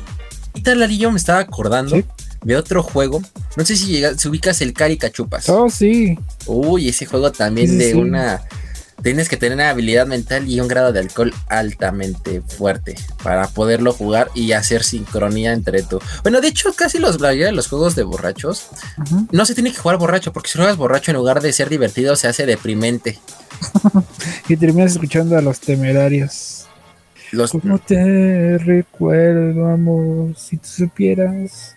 Larillo me estaba acordando
Sí.
de otro juego. No sé si, llega, si ubicas el Cari Cachupas.
Oh, sí.
Uy, ese juego también
Sí,
de
sí.
una. Tienes que tener una habilidad mental y un grado de alcohol altamente fuerte para poderlo jugar y hacer sincronía entre tú. Bueno, de hecho, casi los, de los juegos de borrachos no se tiene que jugar borracho, porque si juegas borracho en lugar de ser divertido se hace deprimente. [LAUGHS]
Y terminas escuchando a los temerarios.
Los,
¿Cómo te recuerdo, amor? Si tú supieras.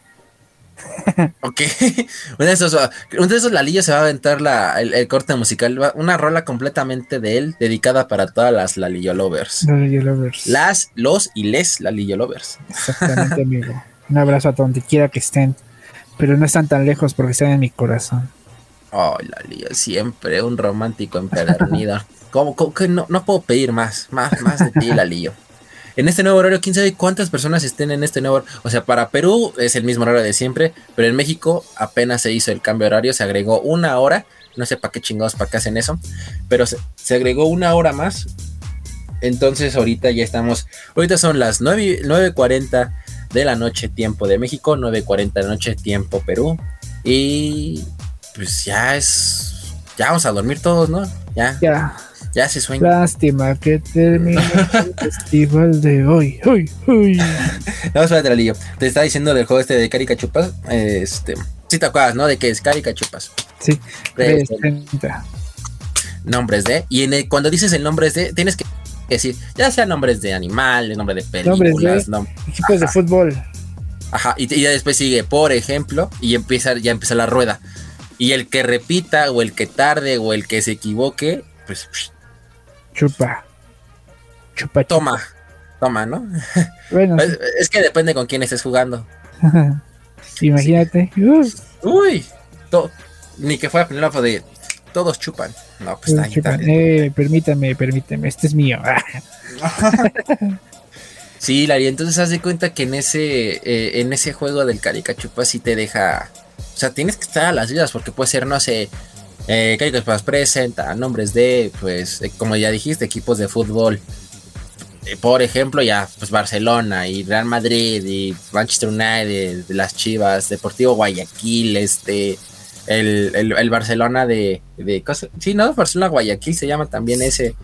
[LAUGHS]
Ok. [LAUGHS] Uno de esos, uno de esos Lalillo se va a aventar la, el, el corte musical. Una rola completamente de él, dedicada para todas las Lalillo lovers.
Lalillo Lovers.
Las, los y les Lalillo lovers.
Exactamente, [LAUGHS] amigo. Un abrazo a donde quiera que estén. Pero no están tan lejos porque están en mi corazón.
Oh, Lalillo, siempre un romántico empedernido. [LAUGHS] ¿Cómo, cómo que no, no puedo pedir más, más, más de ti, Lalillo? En este nuevo horario, quién sabe cuántas personas estén en este nuevo hor- O sea, para Perú es el mismo horario de siempre, pero en México apenas se hizo el cambio de horario, se agregó una hora. No sé para qué chingados, para qué hacen eso, pero se, se agregó una hora más. Entonces, ahorita ya estamos. Ahorita son las 9 y- 9:40 de la noche, tiempo de México, 9:40 de la noche, tiempo Perú. Y pues ya es. Ya vamos a dormir todos, ¿no? Ya,
Ya,
ya se sueña.
lástima que termine [LAUGHS] el festival de hoy. Uy, uy.
No, espérate, Lalillo. Te estaba diciendo del juego este de Caricachupas. Este. Sí te acuerdas, ¿no? De que es Caricachupas.
Sí,
Este,
30.
nombres de. Y en el- cuando dices el nombre de, tienes que decir, ya sea nombres de animales, nombre de
Nombres
películas,
de-
nom-
Equipos de fútbol.
Ajá, y, y ya después sigue, por ejemplo, y empieza, ya empieza la rueda. Y el que repita, o el que tarde, o el que se equivoque, pues
Chupa. Chupa,
toma, toma, ¿no? [LAUGHS]
Bueno,
Es, es que depende con quién estés jugando. [LAUGHS]
imagínate.
Uy, to- ni que fuera Penélope de todos chupan. No, pues está,
chupa.
está-
Eh, permítame, permítame. Este es mío. [LAUGHS]
Sí, Lari, entonces haz de cuenta que en ese, eh, en ese juego del Caricachupas sí te deja. O sea, tienes que estar a las vidas porque puede ser, no sé. Eh, Caricachupas presenta nombres de, pues, eh, como ya dijiste, equipos de fútbol. Eh, por ejemplo, ya, pues Barcelona y Real Madrid y Manchester United, las Chivas, Deportivo Guayaquil, este. El, el- el Barcelona de, de cosa- sí, ¿no? Barcelona Guayaquil se llama también ese.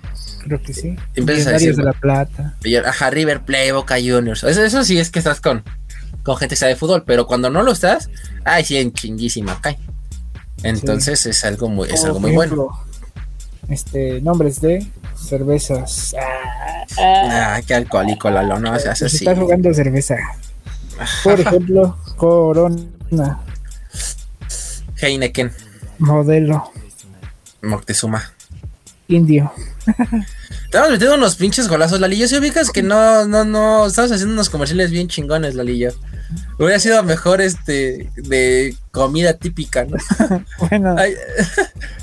Creo que sí.
Empiezas a decir,
de la Plata.
Ajá, River Play, Boca Juniors. Eso, eso sí es que estás con, con gente que sabe de fútbol, pero cuando no lo estás, ay, sí, en chinguísima cae. Entonces es algo muy, es algo muy bueno.
Este, nombres de cervezas. Ah,
Ah, qué alcohólico, Lalo, no
se
así.
está jugando cerveza. Por ejemplo, Corona,
Heineken,
Modelo,
Moctezuma.
Indio.
Estamos metiendo unos pinches golazos, Lalillo. Si ubicas que no, no, no, estamos haciendo unos comerciales bien chingones, Lalillo. Hubiera sido mejor este de comida típica, ¿no? [LAUGHS]
Bueno,
Ay,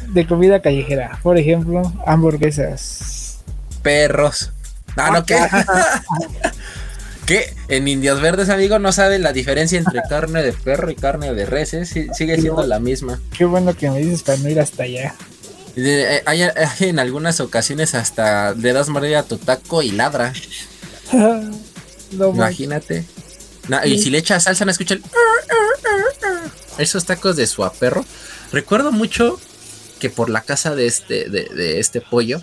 de comida callejera. Por ejemplo, hamburguesas.
perros. Ah, no, ¿qué? [LAUGHS] ¿Qué? En Indios Verdes, amigo, no sabe la diferencia entre [LAUGHS] carne de perro y carne de res, ¿eh? Sí, sigue siendo la misma.
Qué bueno que me dices para no ir hasta allá.
De- eh, hay, hay en algunas ocasiones hasta le das mordida a tu taco y ladra.
no.
Imagínate. Na- y si le echas salsa, no escucha el... [LAUGHS] Esos tacos de suaperro. Recuerdo mucho que por la casa de este, de, de este pollo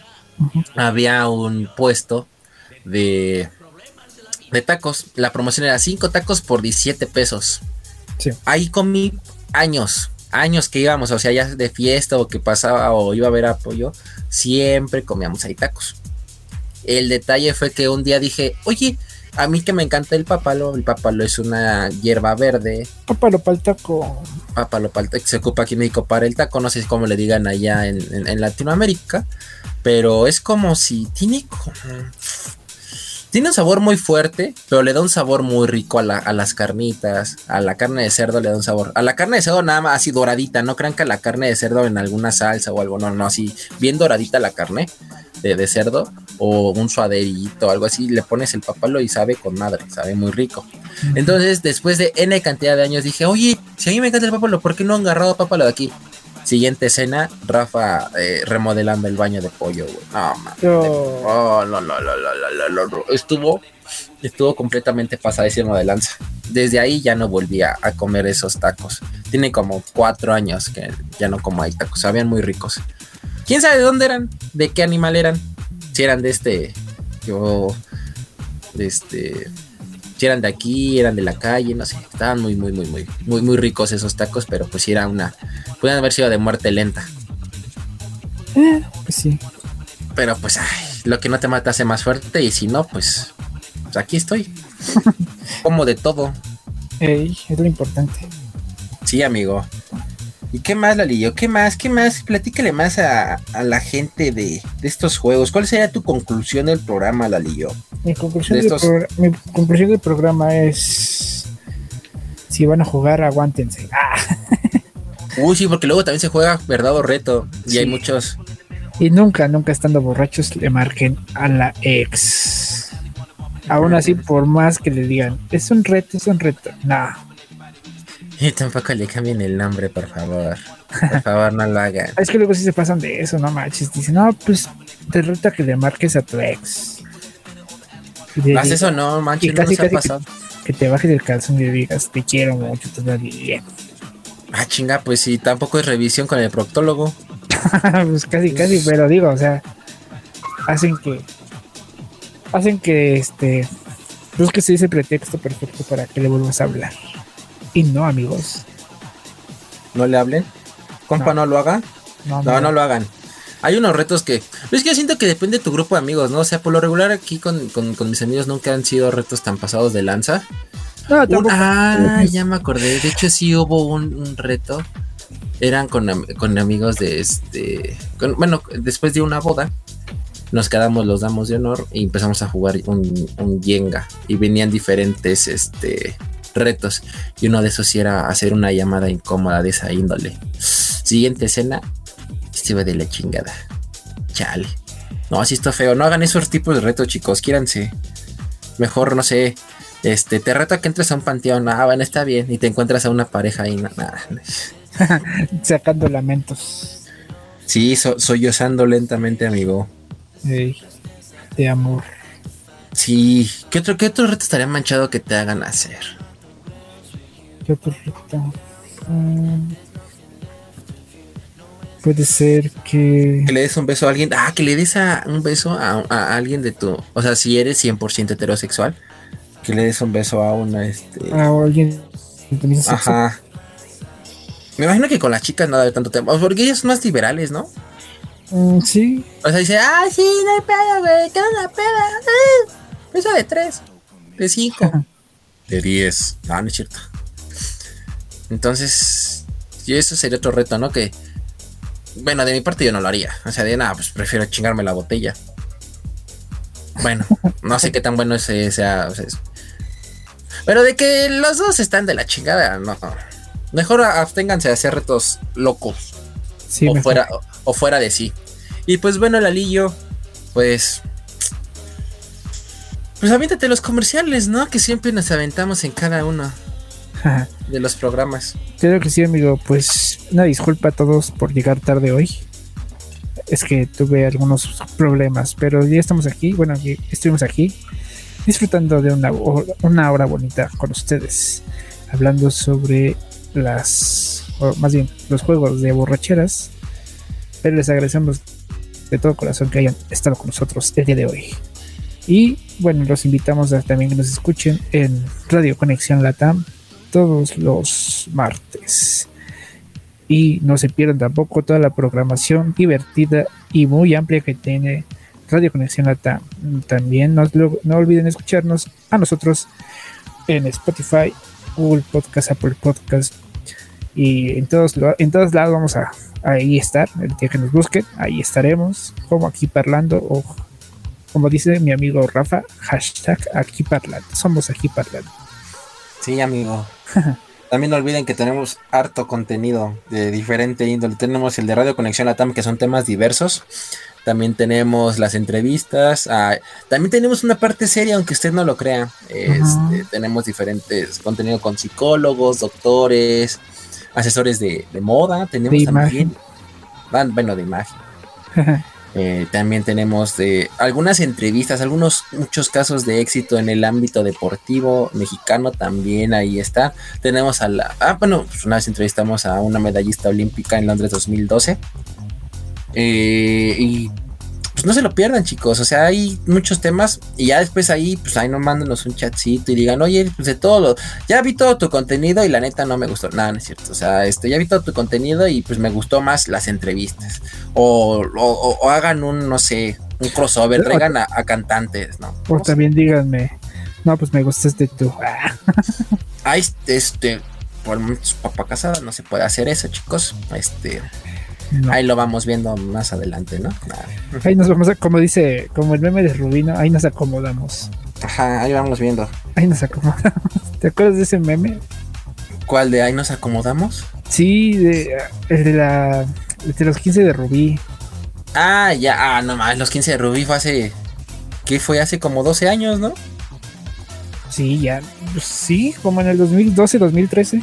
había un puesto de, de tacos. La promoción era 5 tacos por 17 pesos.
Sí.
Ahí comí años, años que íbamos, o sea, ya de fiesta o que pasaba o iba a ver apoyo, siempre comíamos ahí tacos. El detalle fue que un día dije, oye, a mí que me encanta el papalo, el papalo es una hierba verde,
Papalo pa'l taco.
papalo para el taco, se ocupa aquí en México para el taco, no sé cómo le digan allá en, en- en Latinoamérica, pero es como si tiene como- tiene un sabor muy fuerte, pero le da un sabor muy rico a, la- a las carnitas, a la carne de cerdo le da un sabor, a la carne de cerdo nada más así doradita, no crean que a la carne de cerdo en alguna salsa o algo, no, no, así bien doradita la carne de, de cerdo o un suaderito o algo así, le pones el papalo y sabe con madre, sabe muy rico. Entonces, después de N cantidad de años, dije, oye, si a mí me encanta el papalo, ¿por qué no han agarrado papalo de aquí? Siguiente escena, Rafa eh, remodelando el baño de pollo, güey. No, man.
Yo-
Oh, no, no, no, no, no, no, no. Estuvo, estuvo completamente pasadísimo de lanza. Desde ahí ya no volví a, comer esos tacos. Tiene como cuatro años que ya no como ahí tacos. Sabían muy ricos. ¿Quién sabe de dónde eran? ¿De qué animal eran? Si eran de este, yo, de este, si eran de aquí, eran de la calle, no sé. Estaban muy, muy, muy, muy, muy, muy ricos esos tacos, pero pues era una, pueden haber sido de muerte lenta.
Eh, pues sí.
Pero pues, ay, lo que no te mata hace más fuerte. Y si no, pues, pues aquí estoy. [LAUGHS] Como de todo.
Ey, es lo importante.
Sí, amigo. ¿Y qué más, Lalillo? ¿Qué más? ¿Qué más? Platícale más a, a la gente de, de estos juegos. ¿Cuál sería tu conclusión del programa, Lalillo?
Mi conclusión,
De
del
estos-
mi conclusión del programa es: si van a jugar, aguántense. Ah, [LAUGHS]
Uy, sí, porque luego también se juega verdad o reto. Y hay muchos.
y nunca, nunca estando borrachos, le marquen a la ex. Aún así, por más que le digan, es un reto, es un reto. No,
Y tampoco le cambien el nombre, por favor. Por [LAUGHS] favor, no lo hagan.
es que luego sí se pasan de eso, no manches. Dicen, no, pues te reto a que le marques a tu ex. Y
Haz eso, no,
y
manches, no
casi,
nos ha
casi que,
pasado.
que te bajes del calzón y le digas, te quiero mucho todavía.
Ah, chinga, pues sí, tampoco es revisión con el proctólogo. [LAUGHS]
pues casi, casi, pero digo, o sea, hacen que, hacen que este, busques ese pretexto perfecto para que le vuelvas a hablar. Y no, amigos,
No le hablen. Compa,
No.
no, lo haga.
no,
No, no lo hagan. Hay unos retos que. Es que yo siento que depende de tu grupo de amigos, ¿no? O sea, por lo regular aquí con, con- con mis amigos nunca han sido retos tan pasados de lanza.
No,
Un-
tampoco.
ah, ya me acordé. De hecho, sí hubo un, un reto. Eran con, con amigos de este. con- bueno, después de una boda, nos quedamos los damos de honor y empezamos a jugar un, un Jenga. Y venían diferentes este, retos. Y uno de esos sí era hacer una llamada incómoda de esa índole. Siguiente escena, estuve de la chingada. Chale. No, así está feo. No hagan esos tipos de retos, chicos. Quiéranse. Mejor, no sé. Este, te reto a que entres a un panteón. Ah, bueno, está bien. Y te encuentras a una pareja ahí. na- na- [LAUGHS]
Sacando lamentos
Sí, so- sollozando lentamente, amigo.
ey, de amor.
Sí. ¿Qué otro, ¿Qué otro reto estaría manchado que te hagan hacer?
¿Qué otro reto? Mm, puede ser que.
Que le des un beso a alguien. Ah, que le des a, un beso a, a alguien de tu. O sea, si eres 100% heterosexual, que le des un beso a una. Este,
A alguien.
Ajá. Me imagino que con las chicas no debe tanto tiempo. Porque ellas son más liberales, ¿no?
Mm, sí,
O sea, dice, ah, sí, no hay pedo, güey. Queda una peda. Ah, Beso de tres. De cinco. de diez. No, no es cierto. Entonces, y eso sería otro reto, ¿no? Que, bueno, de mi parte yo no lo haría. O sea, de nada, pues prefiero chingarme la botella. Bueno, no sé qué tan bueno ese sea. sea, Pero de que los dos están de la chingada, no. Mejor absténganse de hacer retos locos
sí,
o,
mejor.
fuera, o, o fuera de sí. Y pues bueno, Lalillo, pues. Pues aviéntate los comerciales, ¿no? Que siempre nos aventamos en cada uno [LAUGHS] de los programas.
Claro que sí, amigo. Pues una disculpa a todos por llegar tarde hoy. Es que tuve algunos problemas, pero ya estamos aquí. Bueno, estuvimos aquí disfrutando de una, una hora bonita con ustedes, hablando sobre las, o más bien, los juegos de borracheras. Pero les agradecemos de todo corazón que hayan estado con nosotros el día de hoy. Y bueno, los invitamos a también que nos escuchen en Radio Conexión Latam todos los martes. Y no se pierdan tampoco toda la programación divertida y muy amplia que tiene Radio Conexión Latam. También no, olviden escucharnos a nosotros en Spotify, Google Podcast, Apple Podcast y en todos, lo- en todos lados vamos a ahí estar. El día que nos busquen, ahí estaremos, como aquí parlando o como dice mi amigo Rafa, hashtag aquí parlando. Somos aquí parlando.
Sí, amigo. [LAUGHS] También no olviden que tenemos harto contenido de diferente índole. Tenemos el de Radio Conexión Latam, que son temas diversos. También tenemos las entrevistas. ah, también tenemos una parte seria, aunque usted no lo crea. Este. Tenemos diferentes contenido con psicólogos, doctores, asesores de, de moda. Tenemos
De
también. Bueno, de imagen. Eh, también tenemos eh, algunas entrevistas, algunos, muchos casos de éxito en el ámbito deportivo mexicano también ahí está. Tenemos a la, ah, bueno, pues una vez entrevistamos a una medallista olímpica en Londres 2012. Eh, y pues no se lo pierdan, chicos. O sea, hay muchos temas y ya después ahí, pues ahí no mándenos un chatcito y digan, oye, pues de todo lo, ya vi todo tu contenido y la neta no me gustó. Nada, no es cierto. O sea, este, ya vi todo tu contenido y pues me gustó más las entrevistas. O, o- o- o hagan un, no sé, un crossover, traigan a, a cantantes, ¿no?
O también díganme, no, pues me gustaste tú. Ah, [LAUGHS]
Ay, este, por su papá casada no se puede hacer eso, chicos. Este,
No.
ahí lo vamos viendo más adelante, ¿no? Ah,
Ahí nos vamos a, como dice, como el meme de Rubino, ahí nos acomodamos.
Ajá, ahí vamos viendo.
Ahí nos acomodamos. [LAUGHS] ¿Te acuerdas de ese meme?
¿Cuál de ahí nos acomodamos?
Sí, de, el de la de los 15 de Rubí.
Ah, ya, ah, no más, los 15 de Rubí fue hace. ¿Qué fue? Hace como 12 años, ¿no?
Sí, ya. pues sí, como en el 2012, 2013.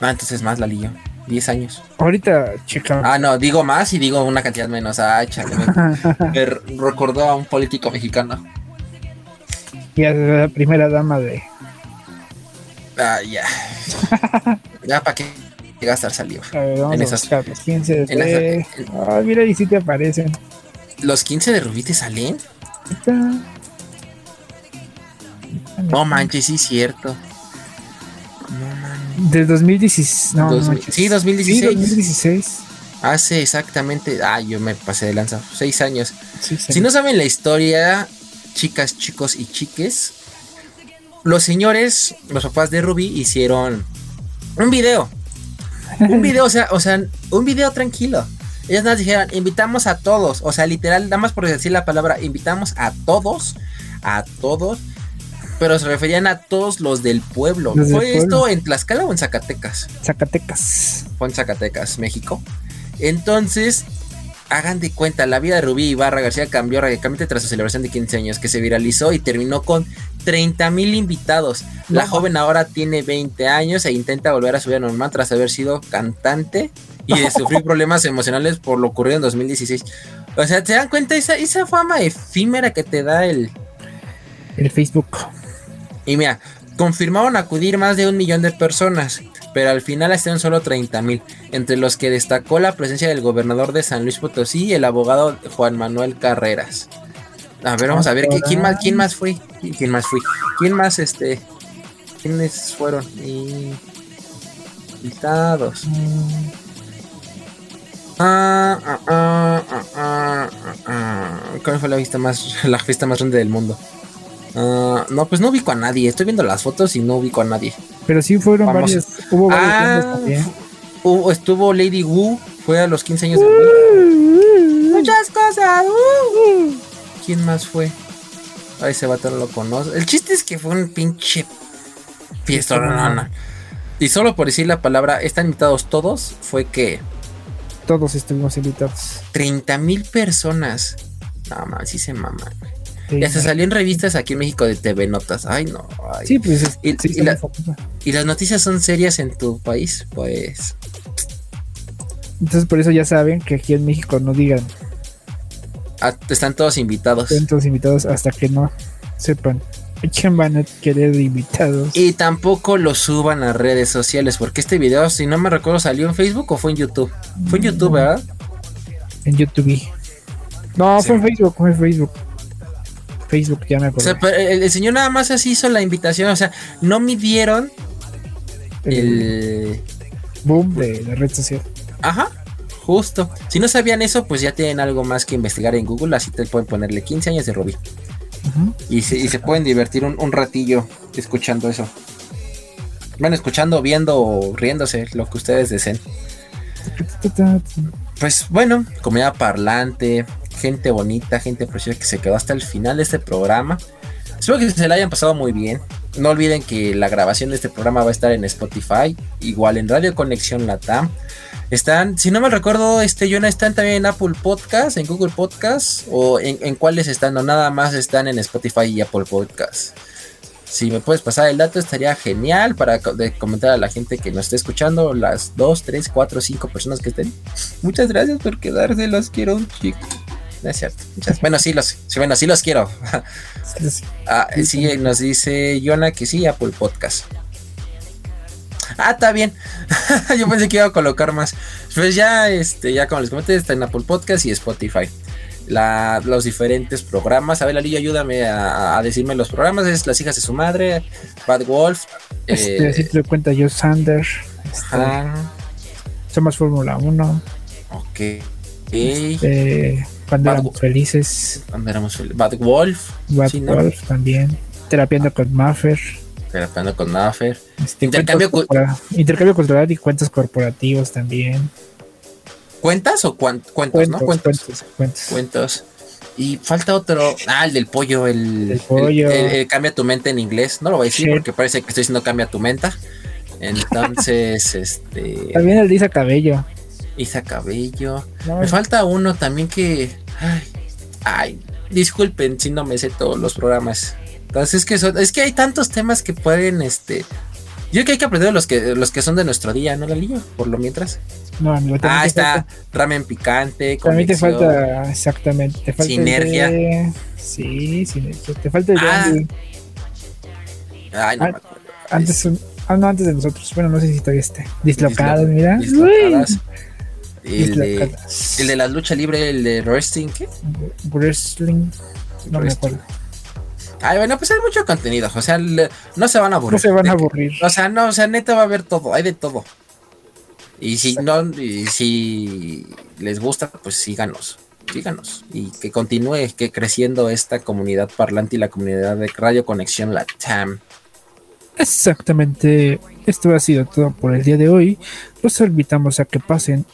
Ah, entonces más, Lalillo. 10 años.
Ahorita, chica.
Ah, no, digo más y digo una cantidad menos. Ah, chale, me, [LAUGHS] me r- recordó a un político mexicano.
Ya es la primera dama de.
Ah, ya. [LAUGHS] ya, ¿para qué gastar saliva?
A ver, vamos
En
a
esas-
buscar los 15 de.
en
Ah, mira, y sí te aparecen.
¿Los 15 de Rubí te salen? No manches, sí, cierto.
Del 2016. No,
Dos
no
mil-
manches.
sí, 2016.
Sí, 2016.
Hace exactamente. Ah, yo me pasé de lanza. 6 años.
Sí, sí.
Si no saben la historia, chicas, chicos y chiques, los señores, los papás de Ruby hicieron un video. [LAUGHS] Un video, o sea, o sea, un video tranquilo. Ellas nos dijeron, invitamos a todos, o sea, literal, nada más por decir la palabra, invitamos a todos, a todos, pero se referían a todos los del pueblo.
Los del
¿Fue
pueblo.
esto en Tlaxcala o en Zacatecas?
Zacatecas.
fue en Zacatecas, México. Entonces, hagan de cuenta, la vida de Rubí Ibarra García cambió radicalmente tras su celebración de 15 años, que se viralizó y terminó con 30 mil invitados. La
No.
joven ahora tiene 20 años e intenta volver a su vida normal tras haber sido cantante y de [LAUGHS] sufrir problemas emocionales por lo ocurrido en 2016. O sea, ¿te dan cuenta esa, esa fama efímera que te da el...
El Facebook.
Y mira, confirmaron acudir más de un millón de personas, pero al final están solo 30 mil, entre los que destacó la presencia del gobernador de San Luis Potosí y el abogado Juan Manuel Carreras. A ver, vamos a ver, ¿qui- ¿quién más, quién más fue? ¿Quién más fue? ¿Quién más, este, quiénes fueron? Invitados. Ah, ah, ah, ah, ah, ah, ah. ¿Cuál fue la fiesta más, [LAUGHS] la fiesta más grande del mundo? Ah, no, pues no ubico a nadie. Estoy viendo las fotos y no ubico a nadie.
Pero sí fueron
Vamos.
Hubo varios
Ah,
también.
Hubo- estuvo Lady Wu, fue a los 15 años de Rubí. Muchas cosas. uh, uh. ¿Quién más fue? A ese vato no lo conoce. El chiste es que fue un pinche fiesta. no, no, no. Y solo por decir la palabra, están invitados todos, fue que
Todos estuvimos invitados.
30 mil personas. No, mames, sí se mama.
Sí,
Y hasta salió en revistas aquí en México de TV Notas. Ay, no. ay.
Sí, pues es-
Y-
sí,
y la- las noticias son serias en tu país, pues.
Entonces por eso ya saben que aquí en México no digan
ah, están todos invitados.
estén todos invitados hasta que no sepan quién van a querer invitados.
Y tampoco lo suban a redes sociales, porque este video, si no me recuerdo, salió en Facebook o fue en YouTube. Fue en YouTube, ¿verdad?
En YouTube. No,
Sí.
fue en Facebook, fue en Facebook. Facebook, ya me
O
acuerdo.
sea, el, el señor nada más así hizo la invitación, o sea, no midieron
el
el...
boom de la red social.
Ajá, justo. Si no sabían eso, pues ya tienen algo más que investigar en Google, así te pueden ponerle 15 años de Rubí.
Ujú.
Y se, y se pueden divertir un, un ratillo escuchando eso. Bueno, escuchando, viendo o riéndose, lo que ustedes deseen. Pues bueno, comunidad parlante, gente bonita, gente preciosa que se quedó hasta el final de este programa. Espero que se la hayan pasado muy bien. No olviden que la grabación de este programa va a estar en Spotify, igual en Radio Conexión Latam. Están, si no me recuerdo, este Jonah, están también en Apple Podcast, en Google Podcast, o en, cuáles están, o nada más están en Spotify y Apple Podcast. Si me puedes pasar el dato, estaría genial para comentar a la gente que nos esté escuchando, las 2, 3, 4, 5 personas que estén. Muchas gracias por quedarse, los quiero un chico. No es cierto. bueno, sí los, sí, bueno, sí los quiero. [LAUGHS] Ah, sí, nos dice Yona que sí, Apple Podcast. Ah, está bien. [LAUGHS] Yo pensé que iba a colocar más. Pues ya, este, ya como les comenté, está en Apple Podcast y Spotify. La- los diferentes programas. A ver, Lali, ayúdame a, a decirme los programas. Es Las hijas de su madre, Bad Wolf.
Este,
eh,
así te lo cuenta yo, Sander. Este, Somos Fórmula 1.
ok.
eh, cuando
Bad
éramos felices.
Cuando éramos fel- Bad Wolf.
Bad
sí, ¿no?
Wolf también. Terapiando con Maffer.
Terapeando con Maffer.
Este,
Intercambio
corpora- intercambio cultural y cuentos corporativos también.
¿Cuentas o cuan- cuentos, no?
Cuentos,
Cuentos.
cuentos, cuentos.
Cuentos. Y falta otro. Ah, el del pollo. El,
El pollo.
el- el cambia tu mente en inglés. No lo voy a decir porque parece que estoy diciendo cambia tu mente. Entonces, [LAUGHS] este.
También el de Isa Cabello.
Isa Cabello.
No,
Me falta uno también que. Ay, ay, disculpen si no me sé todos los programas. Entonces es que son- es que hay tantos temas que pueden, este. Yo creo que hay que aprender los que los que son de nuestro día, ¿no, Lalillo? Por lo mientras.
no, amigo,
Ah, está
falta-
ramen picante.
También te falta, exactamente, te falta
Sinergia.
de- sí, sinergia. Te falta el
Ah. Ay, no
Ah,
me acuerdo.
antes, ah, no, antes de nosotros. Bueno, no sé si todavía esté. Dislocado,
Dislo-
mira.
Dislocadas.
Uy,
El de, el de la lucha libre, el de wrestling, ¿qué?
Wrestling. No me
Wrestling.
acuerdo.
Ay, bueno, pues hay mucho contenido. O sea, le- no se van a aburrir.
No se van a aburrir.
O sea, no, o sea, neta va a haber todo, hay de todo. Y si no, y si les gusta, pues síganos, síganos. Y que continúe que creciendo esta comunidad parlante y la comunidad de Radio Conexión Latam.
Exactamente. Esto ha sido todo por el día de hoy. Los invitamos a que pasen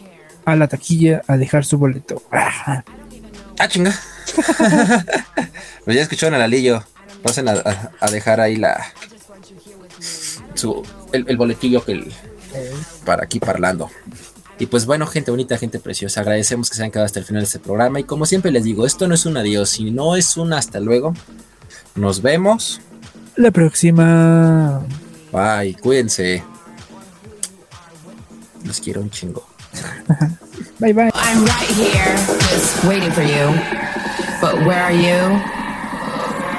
a la taquilla a dejar su boleto. Ah,
chinga. [LAUGHS] pues ya escucharon al alillo. Pasen a, a- a dejar ahí la su el, el boletillo que el- para aquí parlando. Y pues bueno, gente bonita, gente preciosa, agradecemos que se hayan quedado hasta el final de este programa. Y como siempre les digo, esto no es un adiós, sino es un hasta luego. Nos vemos.
La próxima.
Bye, cuídense. Los quiero un chingo. [LAUGHS]
Bye bye.
I'm right here, just waiting for you. But where are you?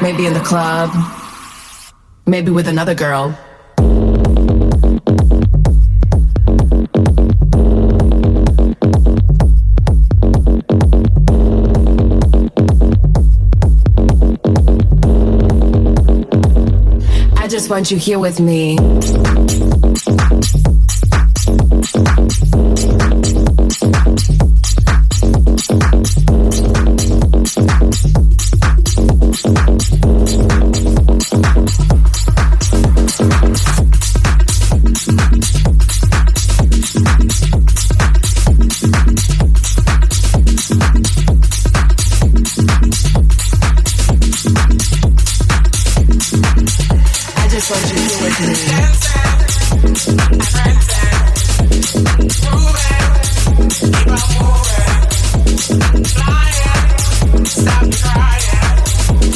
Maybe in the club. Maybe with another girl. I just want you here with me.